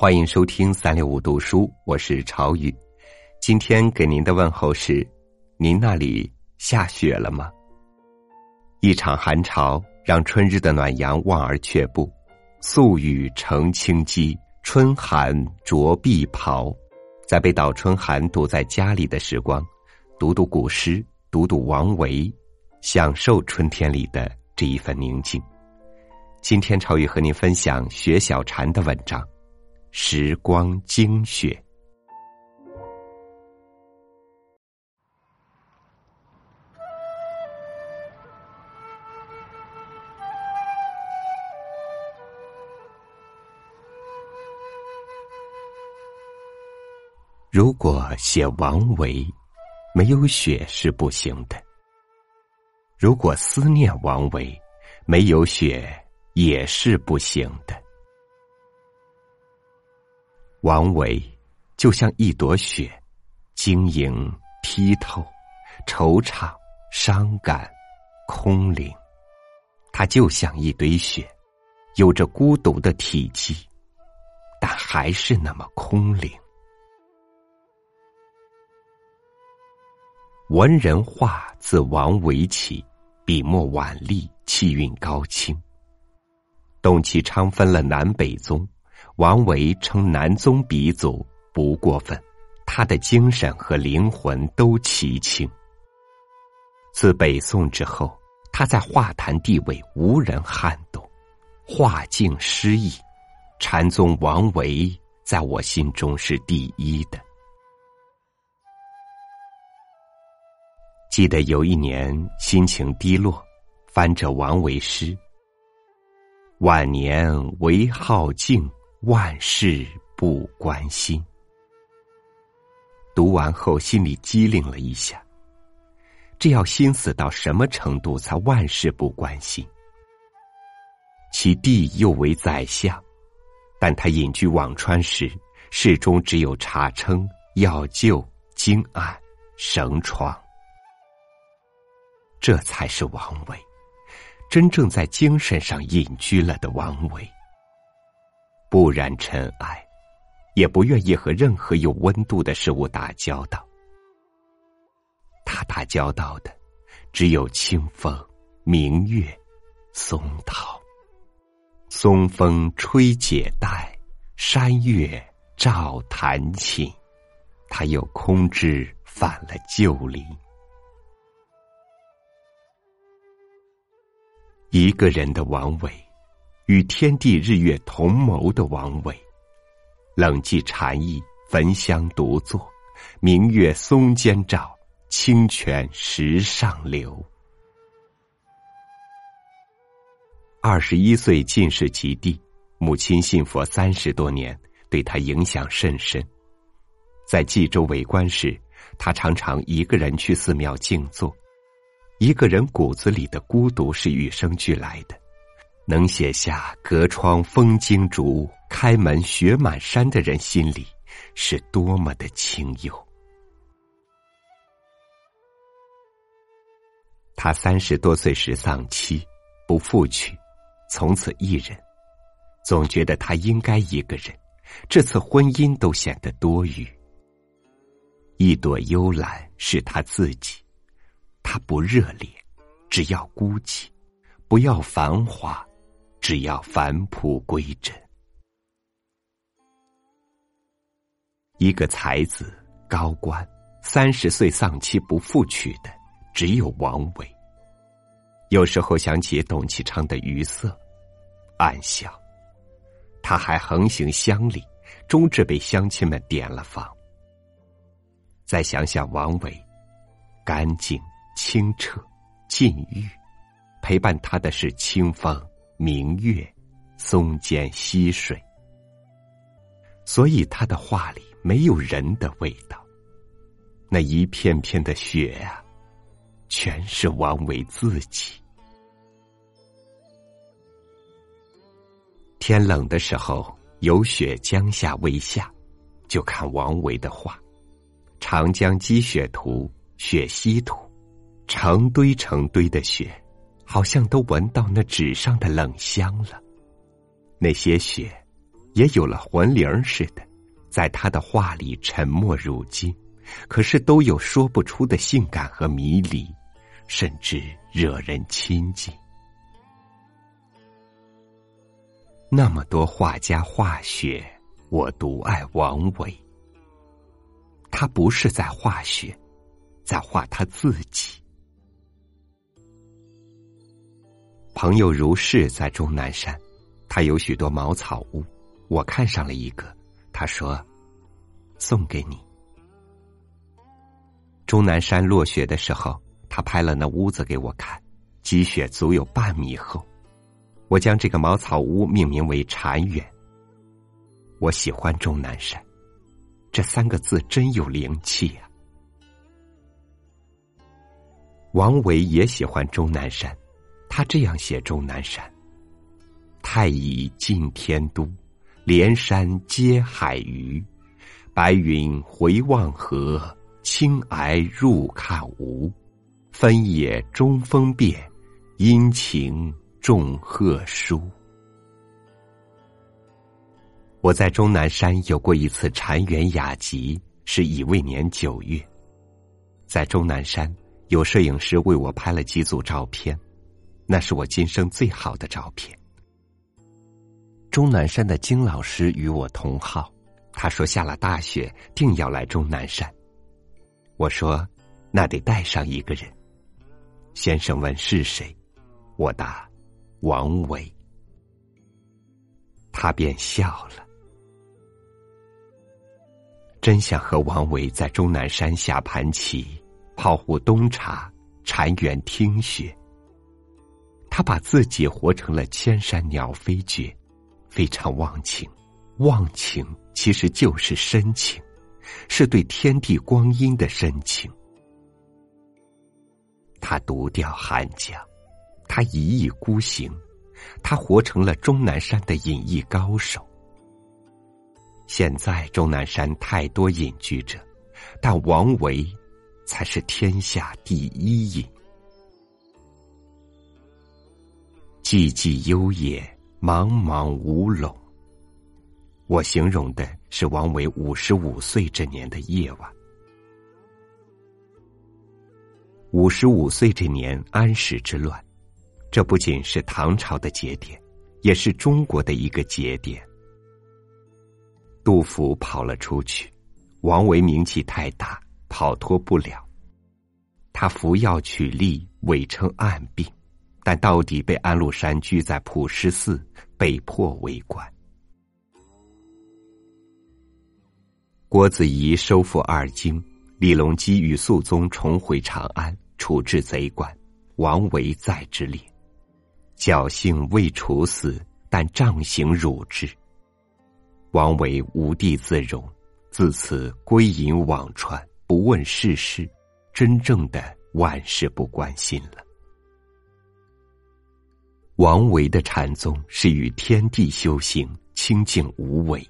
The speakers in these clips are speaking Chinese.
欢迎收听三六五读书，我是朝雨。今天给您的问候是：您那里下雪了吗？一场寒潮让春日的暖阳望而却步，素雨成清机，春寒着碧袍。在被倒春寒堵在家里的时光，读读古诗，读读王维，享受春天里的这一份宁静。今天朝雨和您分享雪小禅的文章。时光精选。如果写王维，没有雪是不行的；如果思念王维，没有雪也是不行的。王维就像一朵雪，晶莹剔透，惆怅伤感，空灵。它就像一堆雪，有着孤独的体积，但还是那么空灵。文人画自王维起，笔墨婉丽，气韵高清。董其昌分了南北宗。王维称南宗鼻祖不过分，他的精神和灵魂都奇清。自北宋之后，他在画坛地位无人撼动，画境诗意，禅宗王维在我心中是第一的。记得有一年心情低落，翻着王维诗：“晚年唯好静。”万事不关心。读完后，心里机灵了一下。这要心死到什么程度才万事不关心？其弟又为宰相，但他隐居辋川时，室中只有茶称、药臼、经案、绳床。这才是王维，真正在精神上隐居了的王维。不染尘埃，也不愿意和任何有温度的事物打交道。他打交道的，只有清风、明月、松涛。松风吹解带，山月照弹琴。他又空知返了旧林。一个人的王维。与天地日月同谋的王维，冷寂禅意，焚香独坐，明月松间照，清泉石上流。二十一岁进士及第，母亲信佛三十多年，对他影响甚深。在冀州为官时，他常常一个人去寺庙静坐。一个人骨子里的孤独是与生俱来的。能写下“隔窗风惊竹，开门雪满山”的人，心里是多么的清幽。他三十多岁时丧妻，不复娶，从此一人。总觉得他应该一个人，这次婚姻都显得多余。一朵幽兰是他自己，他不热烈，只要孤寂；不要繁华。只要返璞归真，一个才子高官，三十岁丧妻不复娶的，只有王维。有时候想起董其昌的余色，暗笑。他还横行乡里，终至被乡亲们点了房。再想想王维，干净清澈，禁欲，陪伴他的是清风。明月，松间溪水，所以他的画里没有人的味道。那一片片的雪啊，全是王维自己。天冷的时候，有雪江下未下，就看王维的画，《长江积雪图》《雪溪图》，成堆成堆的雪。好像都闻到那纸上的冷香了。那些雪，也有了魂灵似的，在他的画里沉默如金，可是都有说不出的性感和迷离，甚至惹人亲近。那么多画家画雪，我独爱王维。他不是在画雪，在画他自己。朋友如是在终南山，他有许多茅草屋，我看上了一个，他说：“送给你。”终南山落雪的时候，他拍了那屋子给我看，积雪足有半米厚。我将这个茅草屋命名为禅园。我喜欢终南山，这三个字真有灵气啊。王维也喜欢终南山，他这样写终南山：太乙近天都，连山接海隅，白云回望河，青霭入看无。分野中风变，阴晴。众鹤书。我在终南山有过一次禅园雅集，是乙未年九月，在终南山有摄影师为我拍了几组照片，那是我今生最好的照片。钟南山的金老师与我同号，他说下了大雪定要来钟南山，我说那得带上一个人。先生问是谁，我答。王维，他便笑了。真想和王维在终南山下盘棋，泡壶冬茶，禅园听雪。他把自己活成了千山鸟飞绝，非常忘情。忘情其实就是深情，是对天地光阴的深情。他独钓寒江。他一意孤行，他活成了终南山的隐逸高手。现在终南山太多隐居者，但王维才是天下第一隐。寂寂幽野，茫茫无垄。我形容的是王维五十五岁这年的夜晚。五十五岁这年，安史之乱。这不仅是唐朝的节点，也是中国的一个节点。杜甫跑了出去，王维名气太大，跑脱不了。他服药取利，伪称暗病，但到底被安禄山拘在普师寺，被迫为官。郭子仪收复二京，李隆基与肃宗重回长安，处置贼官，王维在之列。侥幸未处死，但杖刑辱之。王维无地自容，自此归隐辋川，不问世事，真正的万事不关心了。王维的禅宗是与天地修行，清净无为。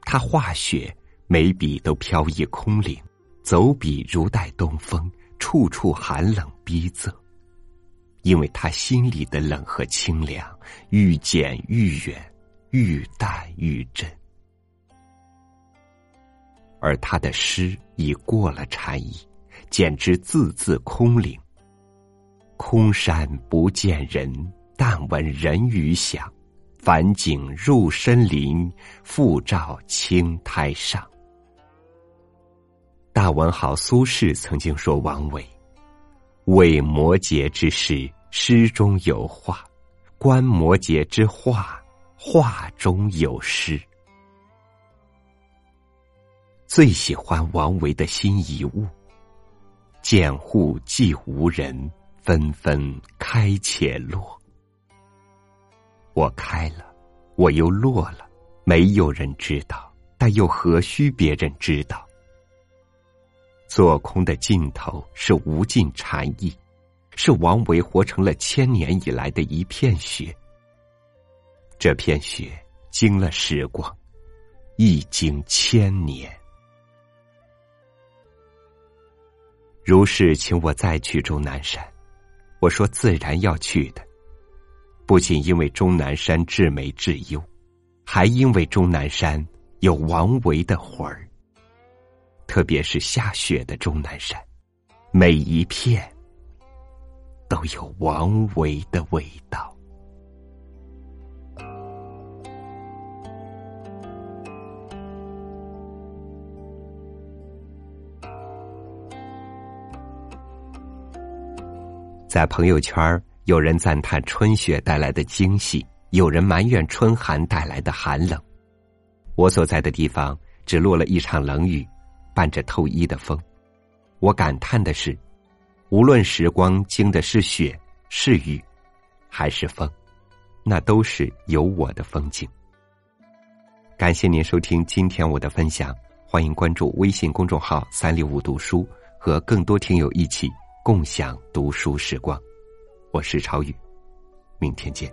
他画雪，每笔都飘逸空灵，走笔如带东风，处处寒冷逼仄。因为他心里的冷和清凉愈减愈远，愈淡愈真，而他的诗已过了禅意，简直字字空灵。空山不见人，但闻人语响；返景入深林，复照青苔上。大文豪苏轼曾经说：“王维为摩诘之诗。”诗中有画，观摩诘之画，画中有诗。最喜欢王维的新遗物。见户寂无人，纷纷开且落。我开了，我又落了，没有人知道，但又何须别人知道？做空的尽头是无尽禅意。是王维活成了千年以来的一片雪，这片雪经了时光，一经千年。如是请我再去终南山，我说自然要去的，不仅因为终南山至美至优，还还因为终南山有王维的魂儿。特别是下雪的终南山，每一片都有王维的味道。在朋友圈，有人赞叹春雪带来的惊喜，有人埋怨春寒带来的寒冷。我所在的地方只落了一场冷雨，伴着透衣的风。我感叹的是，无论时光经的是雪、是雨，还是风，那都是有我的风景。感谢您收听今天我的分享，欢迎关注微信公众号“三六五读书”，和更多听友一起。共享读书时光，我是朝宇，明天见。